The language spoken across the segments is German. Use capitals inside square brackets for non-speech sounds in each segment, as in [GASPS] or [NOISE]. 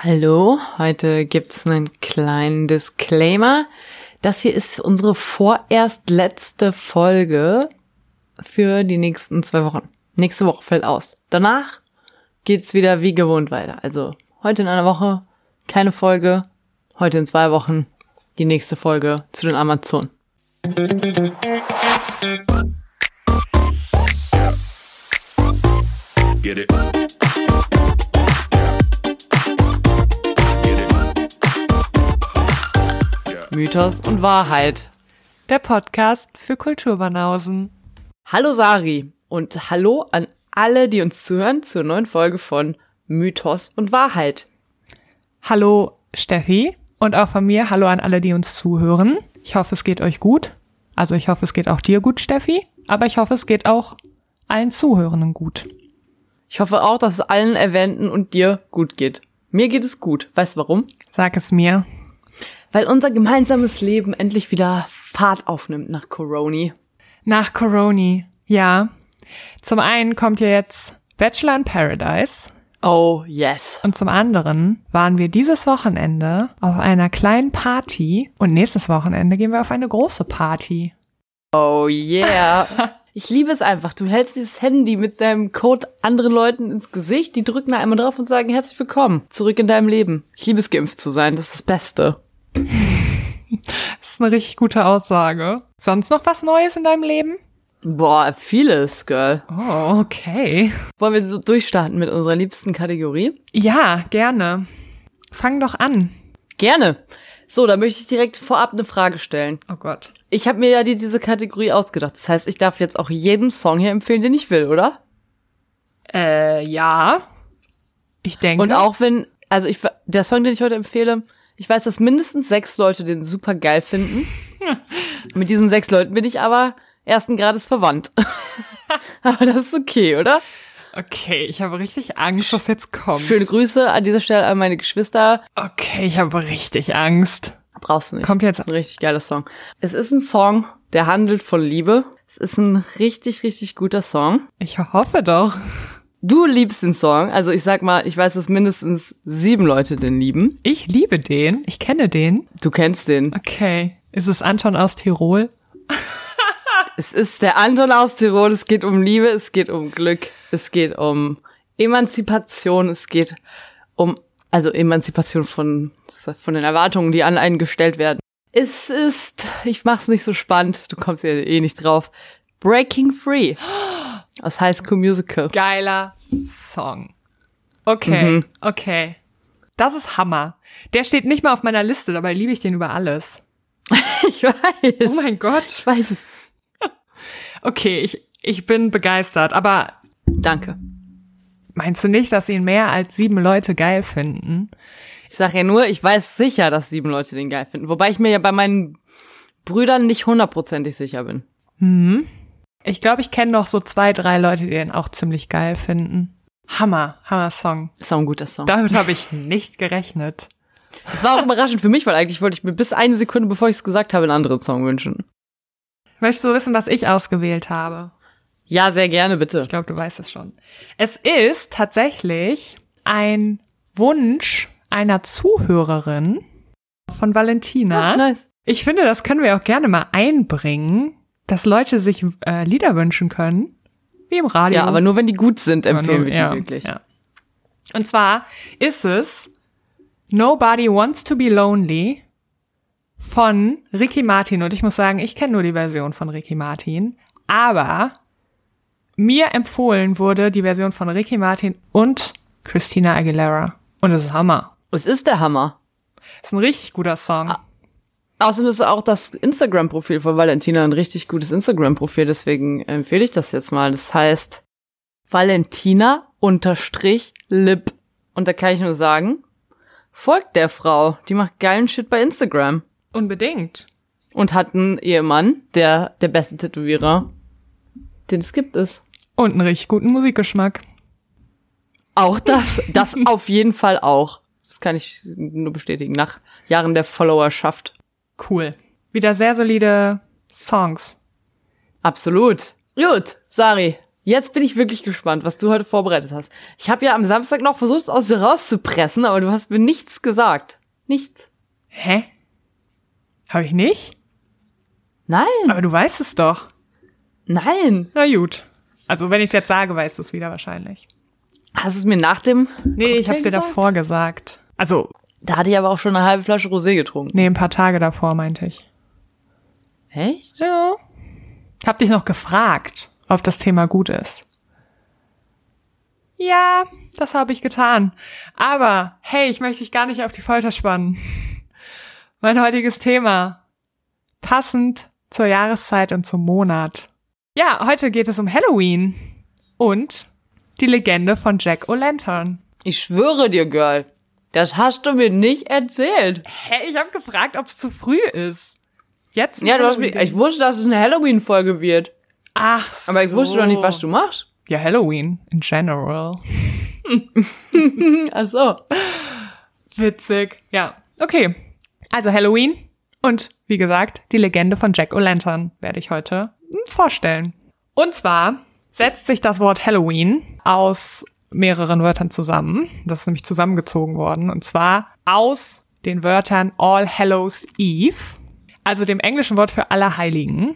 Hallo, heute gibt's einen kleinen Disclaimer. Das hier ist unsere vorerst letzte Folge für die nächsten zwei Wochen. Nächste Woche fällt aus. Danach geht's wieder wie gewohnt weiter. Also heute in einer Woche keine Folge, heute in zwei Wochen die nächste Folge zu den Amazonen. Get it. Mythos und Wahrheit. Der Podcast für Kulturbanausen. Hallo Sari und hallo an alle, die uns zuhören zur neuen Folge von Mythos und Wahrheit. Hallo Steffi und auch von mir hallo an alle, die uns zuhören. Ich hoffe, es geht euch gut. Also ich hoffe, es geht auch dir gut, Steffi. Aber ich hoffe, es geht auch allen Zuhörenden gut. Ich hoffe auch, dass es allen Erwähnten und dir gut geht. Mir geht es gut. Weißt du warum? Sag es mir. Weil unser gemeinsames Leben endlich wieder Fahrt aufnimmt nach Coroni. Nach Coroni, ja. Zum einen kommt ja jetzt Bachelor in Paradise. Oh, yes. Und zum anderen waren wir dieses Wochenende auf einer kleinen Party und nächstes Wochenende gehen wir auf eine große Party. Oh, yeah. [LAUGHS] Ich liebe es einfach. Du hältst dieses Handy mit deinem Code anderen Leuten ins Gesicht, die drücken da einmal drauf und sagen herzlich willkommen, zurück in deinem Leben. Ich liebe es, geimpft zu sein. Das ist das Beste. Das ist eine richtig gute Aussage. Sonst noch was Neues in deinem Leben? Boah, vieles, Girl. Oh, okay. Wollen wir so durchstarten mit unserer liebsten Kategorie? Ja, gerne. Fang doch an. Gerne. So, da möchte ich direkt vorab eine Frage stellen. Oh Gott. Ich habe mir ja die, diese Kategorie ausgedacht. Das heißt, ich darf jetzt auch jeden Song hier empfehlen, den ich will, oder? Äh, ja. Ich denke. Und auch wenn, also ich, der Song, den ich heute empfehle, ich weiß, dass mindestens sechs Leute den super geil finden. [LAUGHS] Mit diesen sechs Leuten bin ich aber ersten Grades verwandt. [LAUGHS] aber das ist okay, oder? Okay, ich habe richtig Angst, was jetzt kommt. Schöne Grüße an dieser Stelle an meine Geschwister. Okay, ich habe richtig Angst. Brauchst du nicht. Kommt jetzt. Das ist ein richtig geiler Song. Es ist ein Song, der handelt von Liebe. Es ist ein richtig, richtig guter Song. Ich hoffe doch. Du liebst den Song. Also ich sag mal, ich weiß, dass mindestens sieben Leute den lieben. Ich liebe den. Ich kenne den. Du kennst den. Okay. Ist es Anton aus Tirol? [LAUGHS] Es ist der Anton aus Tirol. Es geht um Liebe, es geht um Glück, es geht um Emanzipation, es geht um, also Emanzipation von, von den Erwartungen, die an einen gestellt werden. Es ist, ich mach's nicht so spannend, du kommst ja eh nicht drauf. Breaking Free. [GASPS] Das High School Musical. Geiler Song. Okay, Mhm. okay. Das ist Hammer. Der steht nicht mal auf meiner Liste, dabei liebe ich den über alles. [LAUGHS] Ich weiß. Oh mein Gott. ich weiß es. [LAUGHS] Okay, ich, ich bin begeistert, aber Danke. meinst du nicht, dass ihn mehr als sieben Leute geil finden? Ich sag ja nur, ich weiß sicher, dass sieben Leute den geil finden. Wobei ich mir ja bei meinen Brüdern nicht hundertprozentig sicher bin. Ich glaube, ich kenne noch so zwei, drei Leute, die den auch ziemlich geil finden. Hammer, Hammer Song. Ist auch ein guter Song. Damit habe ich nicht gerechnet. Das war auch überraschend für mich, weil eigentlich wollte ich mir bis eine Sekunde, bevor ich es gesagt habe, einen anderen Song wünschen. Möchtest du wissen, was ich ausgewählt habe? Ja, sehr gerne, bitte. Ich glaube, du weißt es schon. Es ist tatsächlich ein Wunsch einer Zuhörerin von Valentina. Ah, nice. Ich finde, das können wir auch gerne mal einbringen, dass Leute sich äh, Lieder wünschen können. Wie im Radio. Ja, aber nur wenn die gut sind, empfehlen wir die ja, wirklich. Ja. Und zwar ist es Nobody Wants to Be Lonely von Ricky Martin. Und ich muss sagen, ich kenne nur die Version von Ricky Martin. Aber mir empfohlen wurde die Version von Ricky Martin und Christina Aguilera. Und es ist Hammer. Es ist der Hammer. Ist ein richtig guter Song. Außerdem ist auch das Instagram-Profil von Valentina ein richtig gutes Instagram-Profil, deswegen empfehle ich das jetzt mal. Das heißt Valentina unterstrich Lip. Und da kann ich nur sagen, folgt der Frau. Die macht geilen Shit bei Instagram. Unbedingt. Und hat einen Ehemann, der der beste Tätowierer, den es gibt, ist. Und einen richtig guten Musikgeschmack. Auch das, das [LAUGHS] auf jeden Fall auch. Das kann ich nur bestätigen, nach Jahren der Followerschaft. Cool. Wieder sehr solide Songs. Absolut. Gut, Sari, Jetzt bin ich wirklich gespannt, was du heute vorbereitet hast. Ich habe ja am Samstag noch versucht, es aus dir rauszupressen, aber du hast mir nichts gesagt. Nichts. Hä? Habe ich nicht? Nein. Aber du weißt es doch. Nein. Na gut. Also wenn ich es jetzt sage, weißt du es wieder wahrscheinlich. Hast du es mir nach dem? Nee, ich habe es dir gesagt? davor gesagt. Also, Da hatte ich aber auch schon eine halbe Flasche Rosé getrunken. nee, ein paar Tage davor meinte ich. Echt? Ja. Hab dich noch gefragt, ob das Thema gut ist. Ja, das habe ich getan. Aber hey, ich möchte dich gar nicht auf die Folter spannen. [LAUGHS] Mein heutiges Thema. Passend zur Jahreszeit und zum Monat. Ja, heute geht es um Halloween und die Legende von Jack O'Lantern. Ich schwöre dir, Girl. Das hast du mir nicht erzählt. Hä, ich habe gefragt, ob es zu früh ist. Jetzt? Ja, du hast mich, ich wusste, dass es eine Halloween-Folge wird. Ach so. Aber ich wusste doch nicht, was du machst. Ja, Halloween in general. [LAUGHS] Ach so. Witzig. Ja, okay. Also Halloween und wie gesagt, die Legende von Jack O'Lantern werde ich heute vorstellen. Und zwar setzt sich das Wort Halloween aus mehreren Wörtern zusammen. Das ist nämlich zusammengezogen worden. Und zwar aus den Wörtern All Hallows Eve, also dem englischen Wort für Allerheiligen.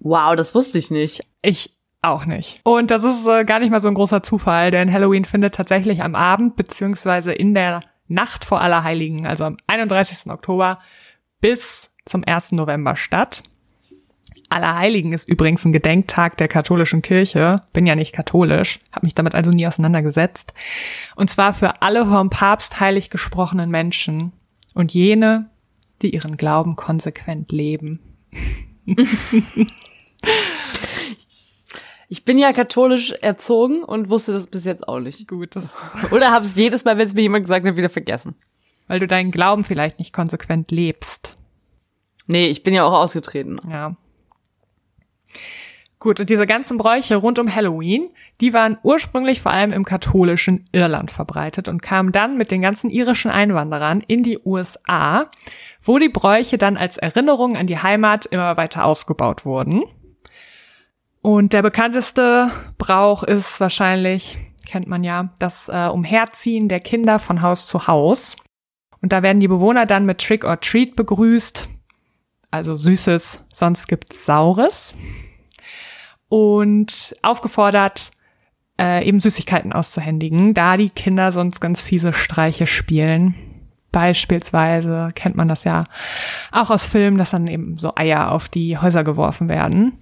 Wow, das wusste ich nicht. Ich auch nicht. Und das ist äh, gar nicht mal so ein großer Zufall, denn Halloween findet tatsächlich am Abend beziehungsweise in der Nacht vor Allerheiligen, also am 31. Oktober bis zum 1. November statt. Allerheiligen ist übrigens ein Gedenktag der katholischen Kirche. Bin ja nicht katholisch, habe mich damit also nie auseinandergesetzt. Und zwar für alle vom Papst heilig gesprochenen Menschen und jene, die ihren Glauben konsequent leben. Ich bin ja katholisch erzogen und wusste das bis jetzt auch nicht. Gut, das Oder habe es jedes Mal, wenn es mir jemand gesagt hat, wieder vergessen. weil du deinen Glauben vielleicht nicht konsequent lebst. Nee, ich bin ja auch ausgetreten. Ja. Gut, und diese ganzen Bräuche rund um Halloween, die waren ursprünglich vor allem im katholischen Irland verbreitet und kamen dann mit den ganzen irischen Einwanderern in die USA, wo die Bräuche dann als Erinnerung an die Heimat immer weiter ausgebaut wurden. Und der bekannteste Brauch ist wahrscheinlich, kennt man ja, das äh, Umherziehen der Kinder von Haus zu Haus. Und da werden die Bewohner dann mit Trick or Treat begrüßt, also Süßes, sonst gibt's Saures. Und aufgefordert, äh, eben Süßigkeiten auszuhändigen, da die Kinder sonst ganz fiese Streiche spielen. Beispielsweise kennt man das ja auch aus Filmen, dass dann eben so Eier auf die Häuser geworfen werden.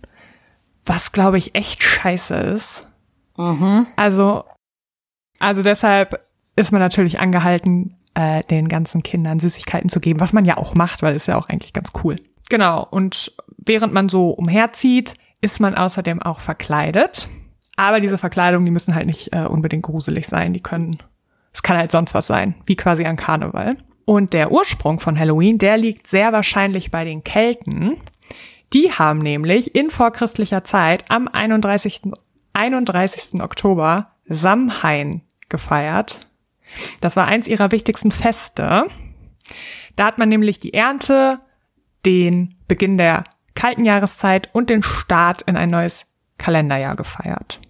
Was, glaube ich, echt scheiße ist. Also, also deshalb ist man natürlich angehalten, äh, den ganzen Kindern Süßigkeiten zu geben, was man ja auch macht, weil ist ja auch eigentlich ganz cool. Genau. Und während man so umherzieht, ist man außerdem auch verkleidet. Aber diese Verkleidungen, die müssen halt nicht äh, unbedingt gruselig sein. Die können, es kann halt sonst was sein, wie quasi an Karneval. Und der Ursprung von Halloween, der liegt sehr wahrscheinlich bei den Kelten. Die haben nämlich in vorchristlicher Zeit am 31. 31. Oktober Samhain gefeiert. Das war eins ihrer wichtigsten Feste. Da hat man nämlich die Ernte, den Beginn der kalten Jahreszeit und den Start in ein neues Kalenderjahr gefeiert.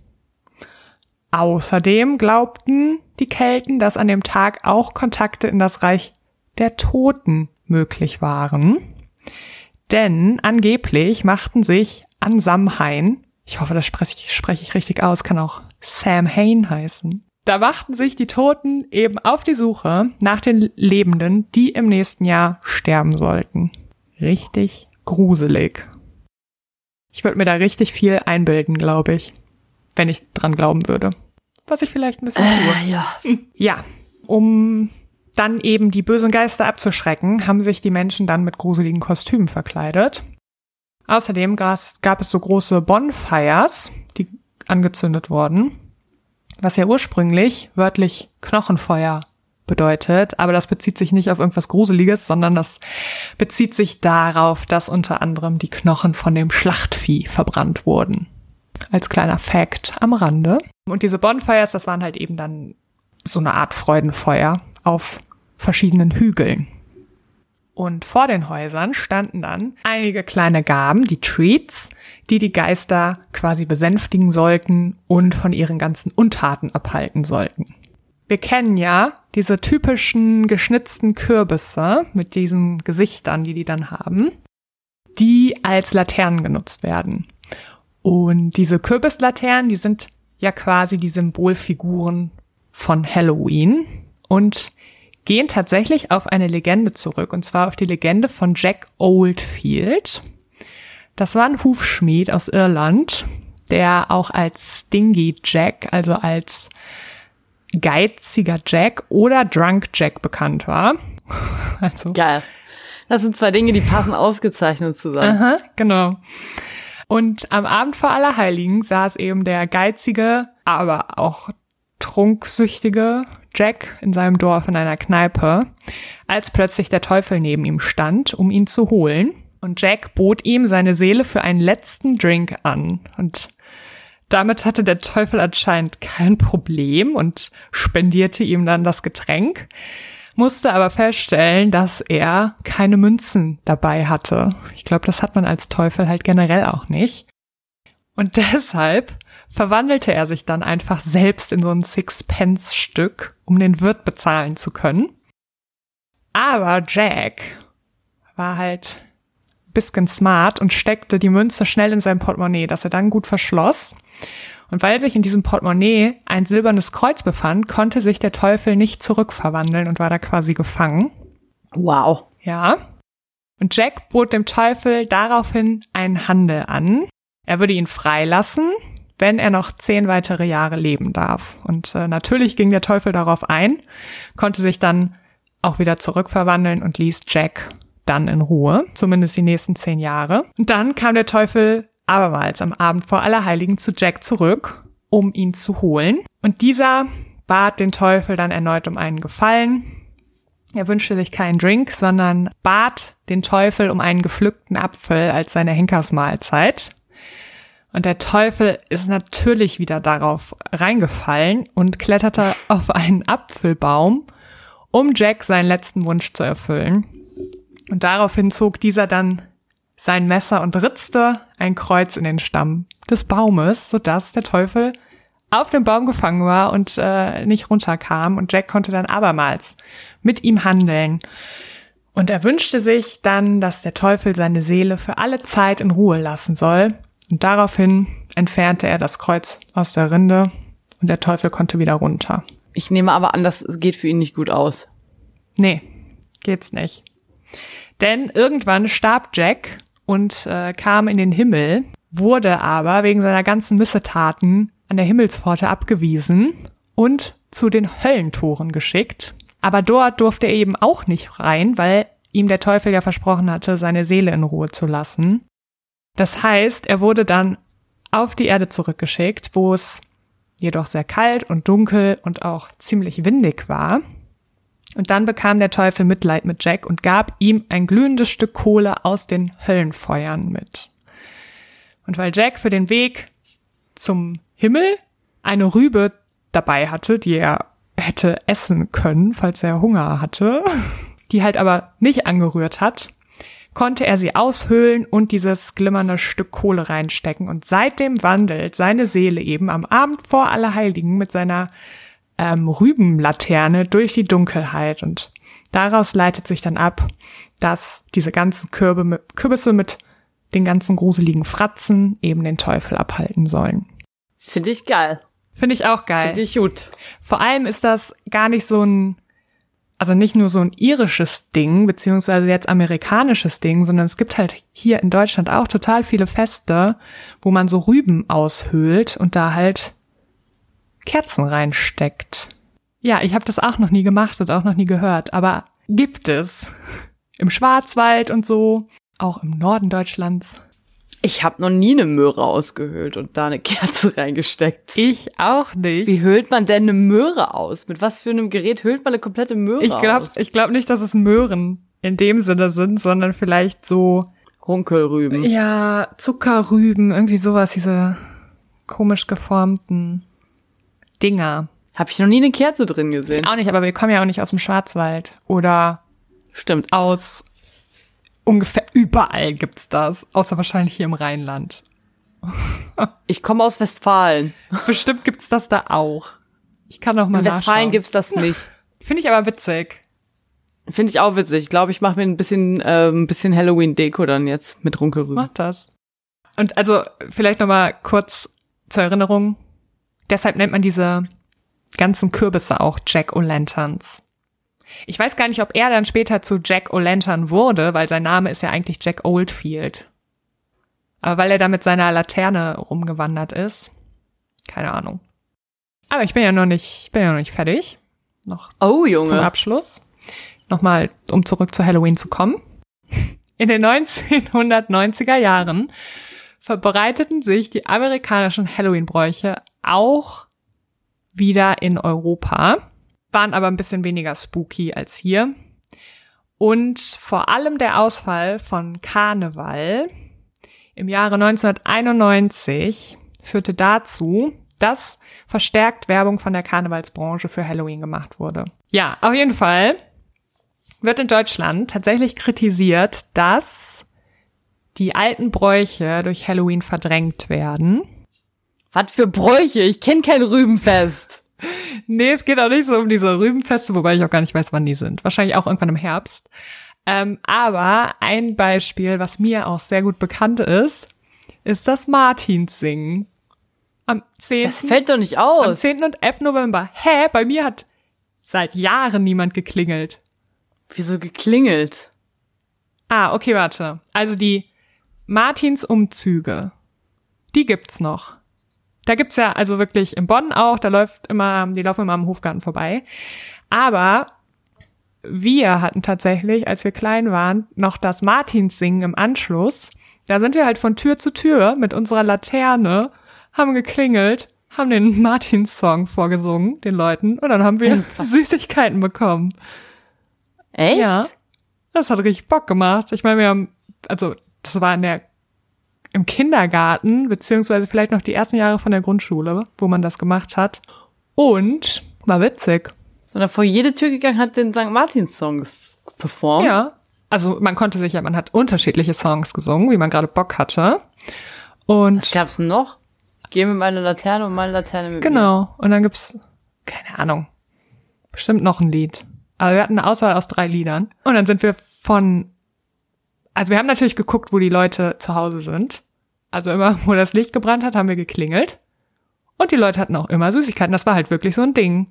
Außerdem glaubten die Kelten, dass an dem Tag auch Kontakte in das Reich der Toten möglich waren. Denn angeblich machten sich an Samhain, ich hoffe, das spreche ich, spreche ich richtig aus, kann auch Sam Hain heißen. Da machten sich die Toten eben auf die Suche nach den Lebenden, die im nächsten Jahr sterben sollten. Richtig gruselig. Ich würde mir da richtig viel einbilden, glaube ich, wenn ich dran glauben würde. Was ich vielleicht ein bisschen tue. Äh, ja. Ja, um dann eben die bösen Geister abzuschrecken, haben sich die Menschen dann mit gruseligen Kostümen verkleidet. Außerdem gab es so große Bonfires, die angezündet wurden, was ja ursprünglich wörtlich Knochenfeuer bedeutet, aber das bezieht sich nicht auf irgendwas Gruseliges, sondern das bezieht sich darauf, dass unter anderem die Knochen von dem Schlachtvieh verbrannt wurden. Als kleiner Fact am Rande. Und diese Bonfires, das waren halt eben dann so eine Art Freudenfeuer auf verschiedenen Hügeln. Und vor den Häusern standen dann einige kleine Gaben, die Treats, die die Geister quasi besänftigen sollten und von ihren ganzen Untaten abhalten sollten. Wir kennen ja diese typischen geschnitzten Kürbisse mit diesen Gesichtern, die die dann haben, die als Laternen genutzt werden. Und diese Kürbislaternen, die sind ja quasi die Symbolfiguren von Halloween und gehen tatsächlich auf eine Legende zurück, und zwar auf die Legende von Jack Oldfield. Das war ein Hufschmied aus Irland, der auch als Stingy Jack, also als geiziger Jack oder Drunk Jack bekannt war. [LAUGHS] Also. Geil. Das sind zwei Dinge, die passen ausgezeichnet zusammen. Aha, genau. Und am Abend vor Allerheiligen saß eben der geizige, aber auch trunksüchtige Jack in seinem Dorf in einer Kneipe, als plötzlich der Teufel neben ihm stand, um ihn zu holen. Und Jack bot ihm seine Seele für einen letzten Drink an. Und damit hatte der Teufel anscheinend kein Problem und spendierte ihm dann das Getränk, musste aber feststellen, dass er keine Münzen dabei hatte. Ich glaube, das hat man als Teufel halt generell auch nicht. Und [LAUGHS] deshalb verwandelte er sich dann einfach selbst in so ein Sixpence-Stück, um den Wirt bezahlen zu können. Aber Jack war halt bisschen smart und steckte die Münze schnell in sein Portemonnaie, das er dann gut verschloss. Und weil sich in diesem Portemonnaie ein silbernes Kreuz befand, konnte sich der Teufel nicht zurückverwandeln und war da quasi gefangen. Wow. Ja. Und Jack bot dem Teufel daraufhin einen Handel an. Er würde ihn freilassen, wenn er noch zehn weitere Jahre leben darf. Und äh, natürlich ging der Teufel darauf ein, konnte sich dann auch wieder zurückverwandeln und ließ Jack dann in Ruhe, zumindest die nächsten zehn Jahre. Und dann kam der Teufel abermals am Abend vor Allerheiligen zu Jack zurück, um ihn zu holen. Und dieser bat den Teufel dann erneut um einen Gefallen. Er wünschte sich keinen Drink, sondern bat den Teufel um einen gepflückten Apfel als seine Henkersmahlzeit. Und der Teufel ist natürlich wieder darauf reingefallen und kletterte auf einen Apfelbaum, um Jack seinen letzten Wunsch zu erfüllen. Und daraufhin zog dieser dann sein Messer und ritzte ein Kreuz in den Stamm des Baumes, sodass der Teufel auf dem Baum gefangen war und äh, nicht runterkam. Und Jack konnte dann abermals mit ihm handeln. Und er wünschte sich dann, dass der Teufel seine Seele für alle Zeit in Ruhe lassen soll. Und daraufhin entfernte er das Kreuz aus der Rinde und der Teufel konnte wieder runter. Ich nehme aber an, das geht für ihn nicht gut aus. Nee, geht's nicht. Denn irgendwann starb Jack und äh, kam in den Himmel, wurde aber wegen seiner ganzen Missetaten an der Himmelspforte abgewiesen und zu den Höllentoren geschickt. Aber dort durfte er eben auch nicht rein, weil ihm der Teufel ja versprochen hatte, seine Seele in Ruhe zu lassen. Das heißt, er wurde dann auf die Erde zurückgeschickt, wo es jedoch sehr kalt und dunkel und auch ziemlich windig war. Und dann bekam der Teufel Mitleid mit Jack und gab ihm ein glühendes Stück Kohle aus den Höllenfeuern mit. Und weil Jack für den Weg zum Himmel eine Rübe dabei hatte, die er hätte essen können, falls er Hunger hatte, die halt aber nicht angerührt hat, konnte er sie aushöhlen und dieses glimmernde Stück Kohle reinstecken. Und seitdem wandelt seine Seele eben am Abend vor Allerheiligen mit seiner ähm, Rübenlaterne durch die Dunkelheit und daraus leitet sich dann ab, dass diese ganzen Kürbe mit, Kürbisse mit den ganzen gruseligen Fratzen eben den Teufel abhalten sollen. Finde ich geil. Finde ich auch geil. Finde ich gut. Vor allem ist das gar nicht so ein, also nicht nur so ein irisches Ding, beziehungsweise jetzt amerikanisches Ding, sondern es gibt halt hier in Deutschland auch total viele Feste, wo man so Rüben aushöhlt und da halt Kerzen reinsteckt. Ja, ich habe das auch noch nie gemacht und auch noch nie gehört, aber gibt es. Im Schwarzwald und so, auch im Norden Deutschlands. Ich habe noch nie eine Möhre ausgehöhlt und da eine Kerze [LAUGHS] reingesteckt. Ich auch nicht. Wie höhlt man denn eine Möhre aus? Mit was für einem Gerät höhlt man eine komplette Möhre ich glaub, aus? Ich glaube nicht, dass es Möhren in dem Sinne sind, sondern vielleicht so Runkelrüben. Ja, Zuckerrüben, irgendwie sowas, diese komisch geformten. Dinger. Habe ich noch nie eine Kerze drin gesehen. Ich auch nicht, aber wir kommen ja auch nicht aus dem Schwarzwald oder Stimmt. aus ungefähr überall gibt's das, außer wahrscheinlich hier im Rheinland. [LAUGHS] Ich komme aus Westfalen. Bestimmt gibt's das da auch. Ich kann noch mal In Westfalen nachschauen. gibt's das nicht. [LAUGHS] Finde ich aber witzig. Finde ich auch witzig. Ich glaube, ich mache mir ein bisschen, äh, ein bisschen Halloween-Deko dann jetzt mit Runkelrüben. Mach das. Und also vielleicht noch mal kurz zur Erinnerung. Deshalb nennt man diese ganzen Kürbisse auch Jack-O-Lanterns. Ich weiß gar nicht, ob er dann später zu Jack O'Lantern wurde, weil sein Name ist ja eigentlich Jack Oldfield. Aber weil er da mit seiner Laterne rumgewandert ist. Keine Ahnung. Aber ich bin ja noch nicht, ich bin ja noch nicht fertig. Noch Oh, zum Junge. Abschluss. Nochmal, um zurück zu Halloween zu kommen. In den 1990er Jahren verbreiteten sich die amerikanischen Halloween-Bräuche auch wieder in Europa, waren aber ein bisschen weniger spooky als hier. Und vor allem der Ausfall von Karneval im Jahre 1991 führte dazu, dass verstärkt Werbung von der Karnevalsbranche für Halloween gemacht wurde. Ja, auf jeden Fall wird in Deutschland tatsächlich kritisiert, dass die alten Bräuche durch Halloween verdrängt werden. Was für Bräuche? Ich kenne kein Rübenfest. [LAUGHS] Nee, es geht auch nicht so um diese Rübenfeste, wobei ich auch gar nicht weiß, wann die sind. Wahrscheinlich auch irgendwann im Herbst. Ähm, aber ein Beispiel, was mir auch sehr gut bekannt ist, ist das Martinssingen. Am 10. Das fällt doch nicht am aus. 10. und 11. November. Hä? Bei mir hat seit Jahren niemand geklingelt. Wieso geklingelt? Ah, okay, warte. Also die Martinsumzüge, die gibt's noch. Da gibt's ja also wirklich in Bonn auch, da läuft immer, die laufen immer am Hofgarten vorbei. Aber wir hatten tatsächlich, als wir klein waren, noch das Martinssingen im Anschluss. Da sind wir halt von Tür zu Tür mit unserer Laterne, haben geklingelt, haben den [LAUGHS] Martins-Song vorgesungen, den Leuten, und dann haben wir [LAUGHS] Süßigkeiten bekommen. Echt? Ja. Das hat richtig Bock gemacht. Ich meine, wir haben, also das war in der im Kindergarten, beziehungsweise vielleicht noch die ersten Jahre von der Grundschule, wo man das gemacht hat. Und war witzig. Sondern vor jede Tür gegangen hat den St. Martins Songs performt. Ja. Also man konnte sich ja, man hat unterschiedliche Songs gesungen, wie man gerade Bock hatte. Und Was gab's noch? Geh mit meiner Laterne und meine Laterne mit mir. genau. Und dann gibt's, keine Ahnung, bestimmt noch ein Lied. Aber wir hatten eine Auswahl aus drei Liedern. Und dann sind wir von, also wir haben natürlich geguckt, wo die Leute zu Hause sind. Also immer, [LAUGHS] wo das Licht gebrannt hat, haben wir geklingelt. Und die Leute hatten auch immer Süßigkeiten. Das war halt wirklich so ein Ding.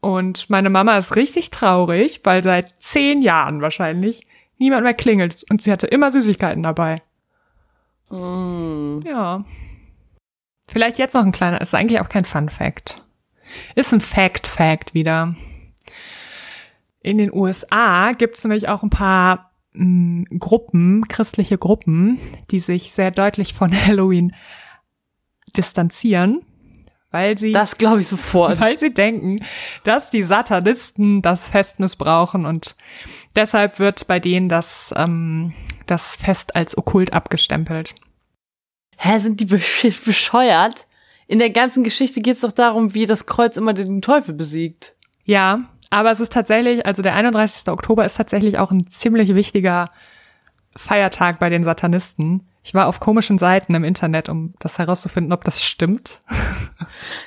Und meine Mama ist richtig traurig, weil seit zehn Jahren wahrscheinlich niemand mehr klingelt. Und sie hatte immer Süßigkeiten dabei. Mm. Ja. Vielleicht jetzt noch ein kleiner, ist eigentlich auch kein Fun Fact. Ist ein Fact Fact wieder. In den USA gibt es nämlich auch ein paar Gruppen, christliche Gruppen, die sich sehr deutlich von [LAUGHS] Halloween distanzieren, weil sie Das glaube ich sofort. weil sie denken, dass die Satanisten das Fest missbrauchen und deshalb wird bei denen das, ähm, das Fest als okkult abgestempelt. Hä, sind die besch [LAUGHS] bescheuert? In der ganzen Geschichte geht's doch darum, wie das Kreuz immer den Teufel besiegt. Ja, aber es ist tatsächlich, also der 31. Oktober ist tatsächlich auch ein ziemlich wichtiger Feiertag bei den Satanisten. Ich war auf komischen Seiten im Internet, um das herauszufinden, ob das stimmt.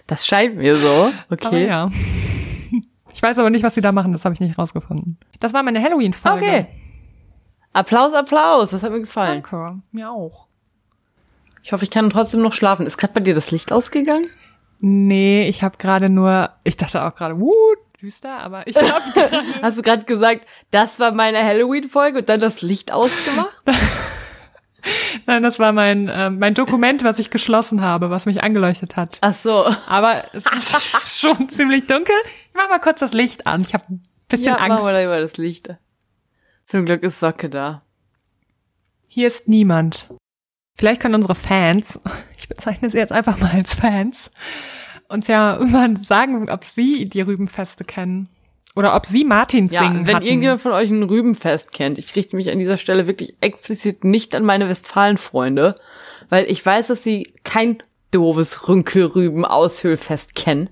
Das scheint mir so. Aber Okay. ja. Ich weiß aber nicht, was sie da machen, das habe ich nicht rausgefunden. Das war meine Halloween-Folge. Okay. Applaus, Applaus. Das hat mir gefallen. Danke, mir auch. Ich hoffe, ich kann trotzdem noch schlafen. Ist gerade bei dir das Licht ausgegangen? Nee, ich habe gerade nur, ich dachte auch gerade, wuh, düster, aber ich habe [LAUGHS] Hast du gerade gesagt, das war meine Halloween-Folge und dann das Licht ausgemacht? [LAUGHS] Nein, das war mein, äh, mein Dokument, was ich geschlossen habe, was mich angeleuchtet hat. Ach so. Aber es ist [LAUGHS] schon ziemlich dunkel. Ich mach mal kurz das Licht an. Ich habe ein bisschen ja, Angst. machen wir da über das Licht. Zum Glück ist Socke da. Hier ist niemand. Vielleicht können unsere Fans, ich bezeichne sie jetzt einfach mal als Fans, uns ja [LAUGHS] mal sagen, ob sie die Rübenfeste kennen. Oder ob sie Martins Ja, singen wenn hatten. irgendjemand von euch ein Rübenfest kennt, ich richte mich an dieser Stelle wirklich explizit nicht an meine Westfalen-Freunde, weil ich weiß, dass sie kein doofes Runkelrüben-Aushöhlfest kennen.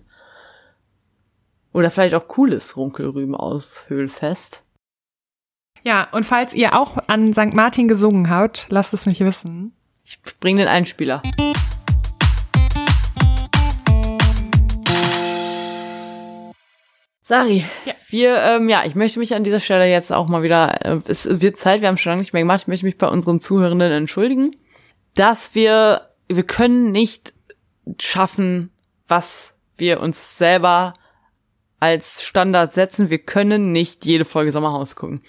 Oder vielleicht auch cooles Runkelrüben-Aushöhlfest. Ja, und falls ihr auch an St. Martin gesungen habt, lasst es mich wissen. Ich bring den Einspieler. Sari, Ja. wir, ähm, ja, ich möchte mich an dieser Stelle jetzt auch mal wieder, äh, es wird Zeit, wir haben schon lange nicht mehr gemacht, ich möchte mich bei unseren Zuhörenden entschuldigen, dass wir, wir können nicht schaffen, was wir uns selber als Standard setzen. Wir können nicht jede Folge Sommerhaus gucken.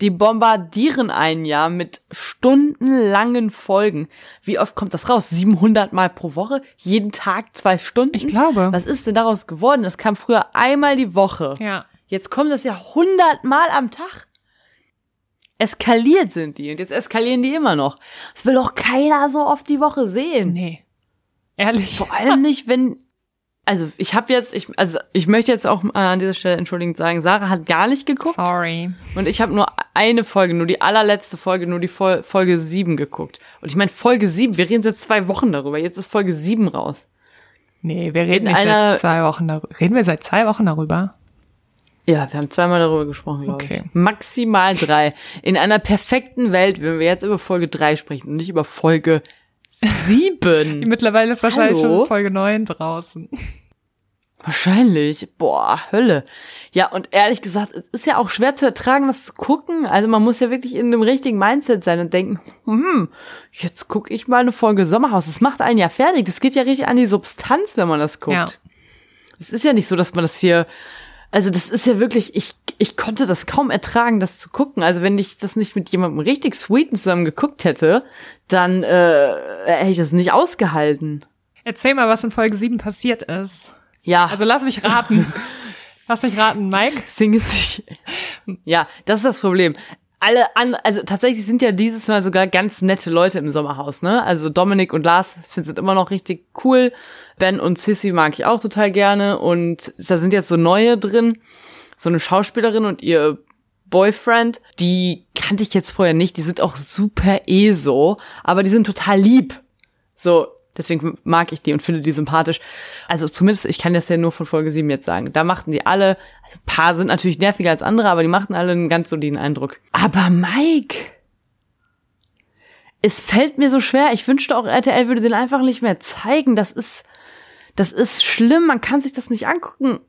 Die bombardieren einen ja mit stundenlangen Folgen. Wie oft kommt das raus? 700 Mal pro Woche? Jeden Tag zwei Stunden? Ich glaube. Was ist denn daraus geworden? Das kam früher einmal die Woche. Ja. Jetzt kommt das ja 100 Mal am Tag. Eskaliert sind die und jetzt eskalieren die immer noch. Das will doch keiner so oft die Woche sehen. Nee. Ehrlich. Vor allem nicht, wenn also ich habe jetzt ich also ich möchte jetzt auch mal an dieser Stelle entschuldigend sagen, Sarah hat gar nicht geguckt Sorry. und ich habe nur eine Folge, nur die allerletzte Folge, nur die Fol Folge 7 geguckt. Und ich meine Folge 7, wir reden seit zwei Wochen darüber. Jetzt ist Folge 7 raus. Nee, wir reden In seit zwei Wochen darüber. Reden wir seit zwei Wochen darüber? Ja, wir haben zweimal darüber gesprochen, glaube Okay. ich. Maximal drei. In einer perfekten Welt würden wir jetzt über Folge 3 sprechen und nicht über Folge 7. [LAUGHS] Mittlerweile ist wahrscheinlich Hallo? schon Folge 9 draußen. Wahrscheinlich. Boah, Hölle. Ja, und ehrlich gesagt, es ist ja auch schwer zu ertragen, das zu gucken. Also man muss ja wirklich in dem richtigen Mindset sein und denken, hm, jetzt gucke ich mal eine Folge Sommerhaus. Das macht einen ja fertig. Das geht ja richtig an die Substanz, wenn man das guckt. Ja. Es ist ja nicht so, dass man das hier, also das ist ja wirklich, ich, ich konnte das kaum ertragen, das zu gucken. Also wenn ich das nicht mit jemandem richtig sweeten zusammen geguckt hätte, dann äh, hätte ich das nicht ausgehalten. Erzähl mal, was in Folge 7 passiert ist. Ja. Also lass mich raten. [LAUGHS] lass mich raten, Mike. Sing es sich. Ja, das ist das Problem. Alle an, also tatsächlich sind ja dieses Mal sogar ganz nette Leute im Sommerhaus, ne? Also Dominik und Lars sind immer noch richtig cool. Ben und Sissy mag ich auch total gerne und da sind jetzt so neue drin. So eine Schauspielerin und ihr Boyfriend, die kannte ich jetzt vorher nicht, die sind auch super eh so, aber die sind total lieb. So, deswegen mag ich die und finde die sympathisch. Also zumindest, ich kann das ja nur von Folge 7 jetzt sagen. Da machten die alle, also ein paar sind natürlich nerviger als andere, aber die machten alle einen ganz soliden Eindruck. Aber Mike, es fällt mir so schwer. Ich wünschte auch, RTL würde den einfach nicht mehr zeigen. Das ist, das ist schlimm. Man kann sich das nicht angucken,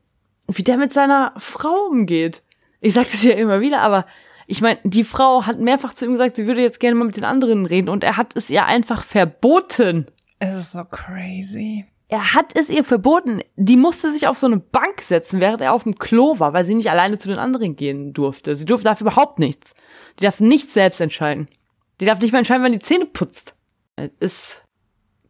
wie der mit seiner Frau umgeht. Ich sage das ja immer wieder, aber ich meine, die Frau hat mehrfach zu ihm gesagt, sie würde jetzt gerne mal mit den anderen reden und er hat es ihr einfach verboten. Es ist so crazy. Er hat es ihr verboten. Die musste sich auf so eine Bank setzen, während er auf dem Klo war, weil sie nicht alleine zu den anderen gehen durfte. Sie durfte dafür überhaupt nichts. Die darf nichts selbst entscheiden. Die darf nicht mal entscheiden, wann die Zähne putzt. Es ist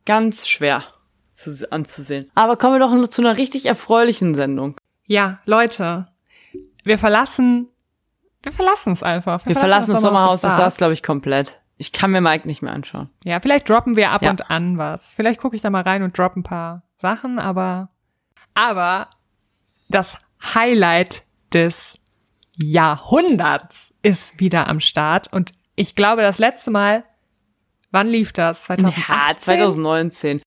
ganz schwer zu, anzusehen. Aber kommen wir doch noch zu einer richtig erfreulichen Sendung. Ja, Leute, wir verlassen, wir verlassen es einfach. Wir verlassen das Sommerhaus, das saß, glaube ich, komplett. Ich kann mir Mike nicht mehr anschauen. Ja, vielleicht droppen wir ab Ja. und an was. Vielleicht gucke ich da mal rein und droppe ein paar Sachen, aber, aber das Highlight des Jahrhunderts ist wieder am Start und ich glaube, das letzte Mal, wann lief das? 2018? Ja, 2019.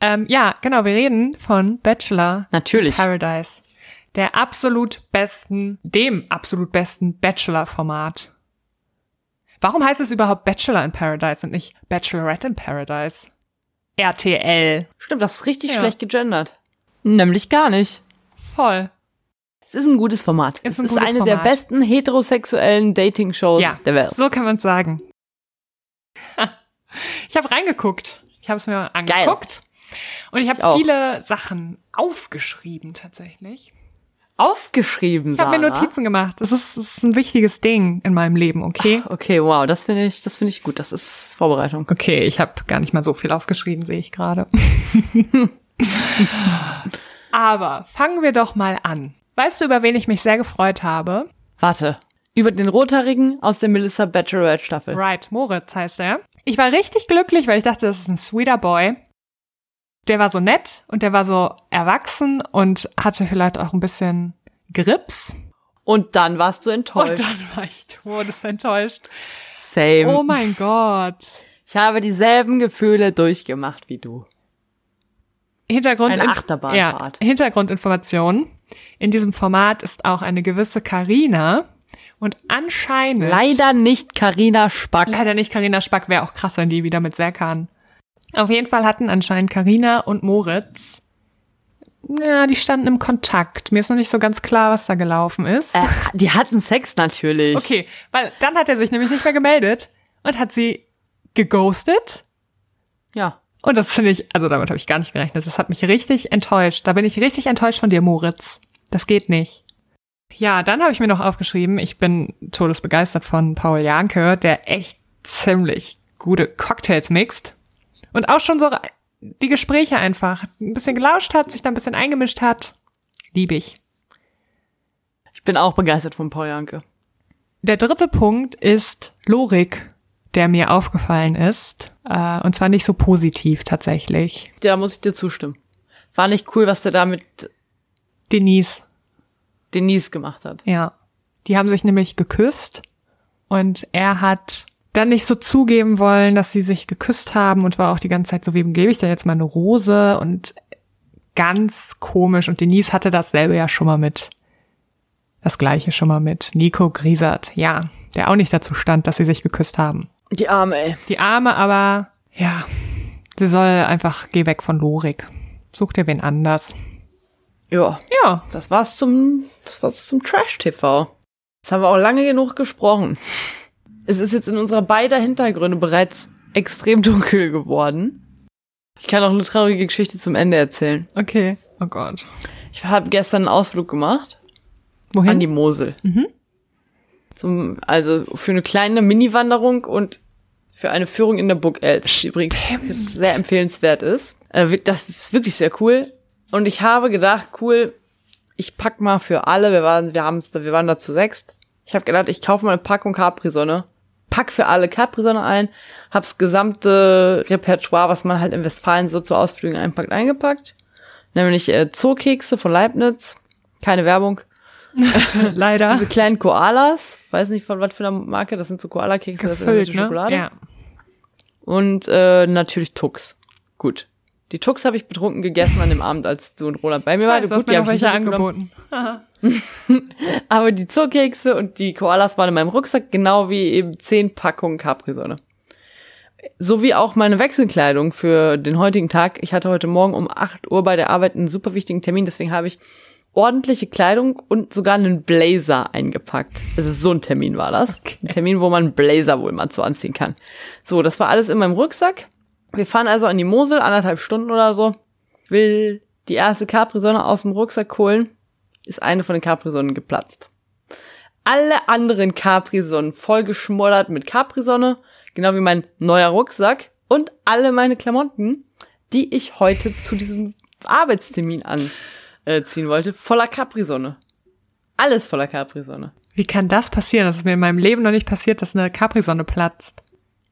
Ähm, ja, genau, wir reden von Bachelor Natürlich. Paradise. Der absolut besten, dem absolut besten Bachelor-Format. Warum heißt es überhaupt Bachelor in Paradise und nicht Bachelorette in Paradise? RTL. Stimmt, das ist richtig Ja. schlecht gegendert. Nämlich gar nicht. Voll. Es ist ein gutes Format. Ist es ein ist gutes eine Format. der besten heterosexuellen Dating-Shows Ja, der Welt. so kann man sagen. [LAUGHS] Ich habe reingeguckt. Ich habe es mir angeguckt. Und ich habe viele Sachen aufgeschrieben tatsächlich. Aufgeschrieben, Ich habe mir. Notizen gemacht. Das ist, das ist ein wichtiges Ding in meinem Leben, okay? Okay, wow, das finde ich, das finde ich gut. Das ist Vorbereitung. Okay, ich habe gar nicht mal so viel aufgeschrieben, sehe ich gerade. [LAUGHS] Aber fangen wir doch mal an. Weißt du, über wen ich mich sehr gefreut habe? Warte. Über den Rothaarigen aus der Melissa Bachelorette Staffel. Right, Moritz heißt er. Ich war richtig glücklich, weil ich dachte, das ist ein sweeter Boy. Der war so nett und der war so erwachsen und hatte vielleicht auch ein bisschen Grips. Und dann warst du Und enttäuscht. dann war ich todesenttäuscht. Same. Oh mein Gott. Ich habe dieselben Gefühle durchgemacht wie du. Hintergrund Eine Achterbahnfahrt. Ja, Hintergrundinformation. In diesem Format ist auch eine gewisse Karina Und anscheinend. Leider nicht Karina Spack. Leider nicht Karina Spack, wäre auch krass, wenn die wieder mit Serkan. Auf jeden Fall hatten anscheinend Karina und Moritz. Ja, die standen im Kontakt. Mir ist noch nicht so ganz klar, was da gelaufen ist. Äh, die hatten Sex natürlich. Okay, weil dann hat er sich nämlich nicht mehr gemeldet und hat sie geghostet. Ja. Und das finde ich, also damit habe ich gar nicht gerechnet. Das hat mich richtig enttäuscht. Da bin ich richtig enttäuscht von dir, Moritz. Das geht nicht. Ja, dann habe ich mir noch aufgeschrieben, ich bin todesbegeistert von Paul Janke, der echt ziemlich gute Cocktails mixt. Und auch schon so die Gespräche einfach ein bisschen gelauscht hat, sich da ein bisschen eingemischt hat. Liebe ich. Ich bin auch begeistert von Paul Janke. Der dritte Punkt ist Lorik, der mir aufgefallen ist. Äh, und zwar nicht so positiv tatsächlich. Da muss ich dir zustimmen. War nicht cool, was der da mit Denise, Denise gemacht hat. ja. Die haben sich nämlich geküsst und er hat dann nicht so zugeben wollen, dass sie sich geküsst haben und war auch die ganze Zeit so, wem gebe ich da jetzt mal eine Rose und ganz komisch. Und Denise hatte dasselbe ja schon mal mit, das gleiche schon mal mit Nico Griesert, ja, der auch nicht dazu stand, dass sie sich geküsst haben. Die Arme, ey. Die Arme aber, ja, sie soll einfach, geh weg von Lorik. Such dir wen anders. Ja, Ja, das war's zum, das war's zum Trash-TV. Jetzt haben wir auch lange genug gesprochen. Es ist jetzt in unserer beider Hintergründe bereits extrem [LAUGHS] dunkel geworden. Ich kann auch eine traurige Geschichte zum Ende erzählen. okay. Oh Gott. Ich habe gestern einen Ausflug gemacht Wohin? an die Mosel. Zum, also für eine kleine Mini-Wanderung und für eine Führung in der Burg Els, die übrigens sehr empfehlenswert ist. Äh, Das ist wirklich sehr cool. Und ich habe gedacht, cool, ich pack mal für alle, wir waren, wir haben's, da- wir waren da zu sechst. Ich habe gedacht, ich kaufe mal eine Packung Capri-Sonne, pack für alle Capri-Sonne ein, hab's gesamte Repertoire, was man halt in Westfalen so zu Ausflügen einpackt, eingepackt. Nämlich äh, Zookekse von Leibniz, keine Werbung. [LAUGHS] Leider. Diese kleinen Koalas, weiß nicht von was für einer Marke, das sind so Koala-Kekse, das ist ne? Schokolade. Ja. Und äh, natürlich Tux. Gut. Die Tux habe ich betrunken gegessen an dem Abend, als du und Roland bei mir waren. Weißt, du hast Gut, die habe ich welche nicht angeboten. [LAUGHS] Aber die Zookekse und die Koalas waren in meinem Rucksack, genau wie eben zehn Packungen Capri-Sonne. Sowie auch meine Wechselkleidung für den heutigen Tag. Ich hatte heute Morgen um 8 Uhr bei der Arbeit einen super wichtigen Termin, deswegen habe ich ordentliche Kleidung und sogar einen Blazer eingepackt. Das ist so ein Termin war das. Ein Termin, wo man Blazer wohl mal so anziehen kann. So, das war alles in meinem Rucksack. Wir fahren also an die Mosel, anderthalb Stunden oder so. Will die erste Capri-Sonne aus dem Rucksack holen. Ist eine von den Capri-Sonnen geplatzt. Alle anderen Capri-Sonnen vollgeschmoddert mit Capri-Sonne, genau wie mein neuer Rucksack und alle meine Klamotten, die ich heute zu diesem Arbeitstermin anziehen wollte, voller Capri-Sonne. Alles voller Capri-Sonne. Wie kann das passieren? Das ist mir in meinem Leben noch nicht passiert, dass eine Capri-Sonne platzt.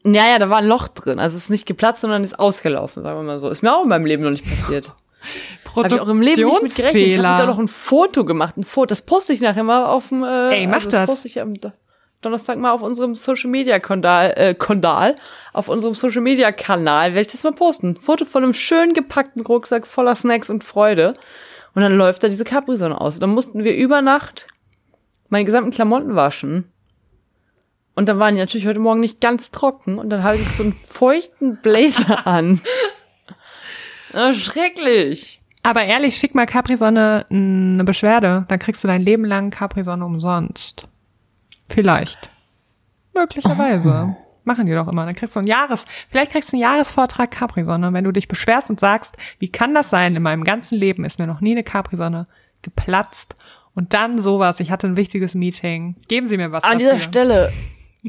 Ja, ja, da war ein Loch drin. Also es ist nicht geplatzt, sondern ist ausgelaufen, sagen wir mal so. Ist mir auch in meinem Leben noch nicht passiert. [LAUGHS] Habe ich auch im Leben nicht mit gerechnet. Ich habe sogar noch ein Foto gemacht. Ein Foto, das poste ich nachher mal auf dem. Äh, Ey, mach also das. poste ich am Do- Donnerstag mal auf unserem Social Media Kondal, äh, Kondal, auf unserem Social Media Kanal werde ich das mal posten. Foto von einem schön gepackten Rucksack voller Snacks und Freude. Und dann läuft da diese Capri-Sonne aus. Und dann mussten wir über Nacht meine gesamten Klamotten waschen. Und dann waren die natürlich heute Morgen nicht ganz trocken. Und dann habe ich so einen feuchten Blazer [LAUGHS] an. Ah, schrecklich. Aber ehrlich, schick mal Capri-Sonne eine Beschwerde. Dann kriegst du dein Leben lang Capri-Sonne umsonst. Vielleicht. Möglicherweise. Machen die doch immer. Dann kriegst du einen Jahres, vielleicht kriegst du einen Jahresvortrag Capri-Sonne, wenn du dich beschwerst und sagst, wie kann das sein? In meinem ganzen Leben ist mir noch nie eine Capri-Sonne geplatzt. Und dann sowas. Ich hatte ein wichtiges Meeting. Geben Sie mir was An dafür. dieser Stelle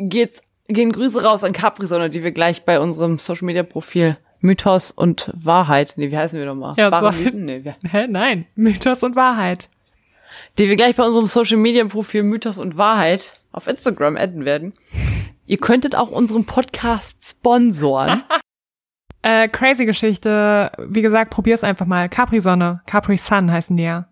geht's, gehen Grüße raus an Capri-Sonne, die wir gleich bei unserem Social Media Profil Mythos und Wahrheit, nee, wie heißen wir nochmal? Ja, Wahre Mythen? Nee, wir, Hä? Nein. Mythos und Wahrheit. die wir gleich bei unserem Social Media Profil Mythos und Wahrheit auf Instagram adden werden. Ihr könntet auch unseren Podcast sponsoren. [LAUGHS] Äh, crazy Geschichte. Wie gesagt, probier's einfach mal. Capri-Sonne, Capri-Sun heißen die ja.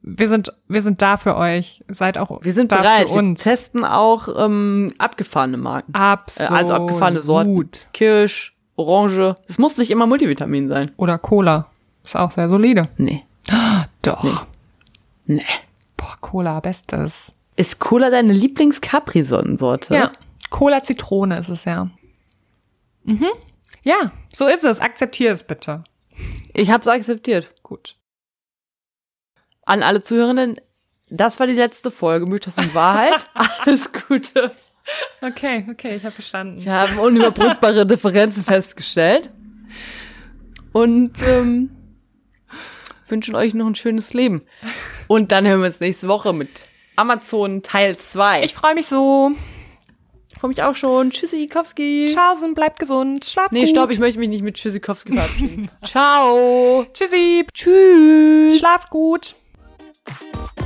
Wir sind, wir sind da für euch. Seid auch Wir sind da bereit. für Wir uns. testen auch ähm, abgefahrene Marken. Absolut. Äh, also abgefahrene Sorten. Kirsch, Orange. Es muss nicht immer Multivitamin sein. Oder Cola. Ist auch sehr solide. Nee. Doch. Nee. Boah, Cola, bestes. Ist Cola deine Lieblings-Capri-Sonnensorte? Ja. Cola Zitrone ist es ja. Mhm. Ja, so ist es. Akzeptier es bitte. Ich hab's akzeptiert. Gut. An alle Zuhörenden, das war die letzte Folge Mythos und Wahrheit. [LAUGHS] Alles Gute. Okay, okay, ich habe verstanden. Wir haben unüberbrückbare [LAUGHS] Differenzen festgestellt. Und ähm, wünschen euch noch ein schönes Leben. Und dann hören wir uns nächste Woche mit Amazon Teil 2. Ich freue mich so. freue mich auch schon. Tschüssikowski. Tschaußen, bleibt gesund. Schlaf Nee, gut. stopp, ich möchte mich nicht mit Tschüssikowski [LAUGHS] verabschieden. Ciao. Tschüssi. Tschüss. Schlaft gut. Thank you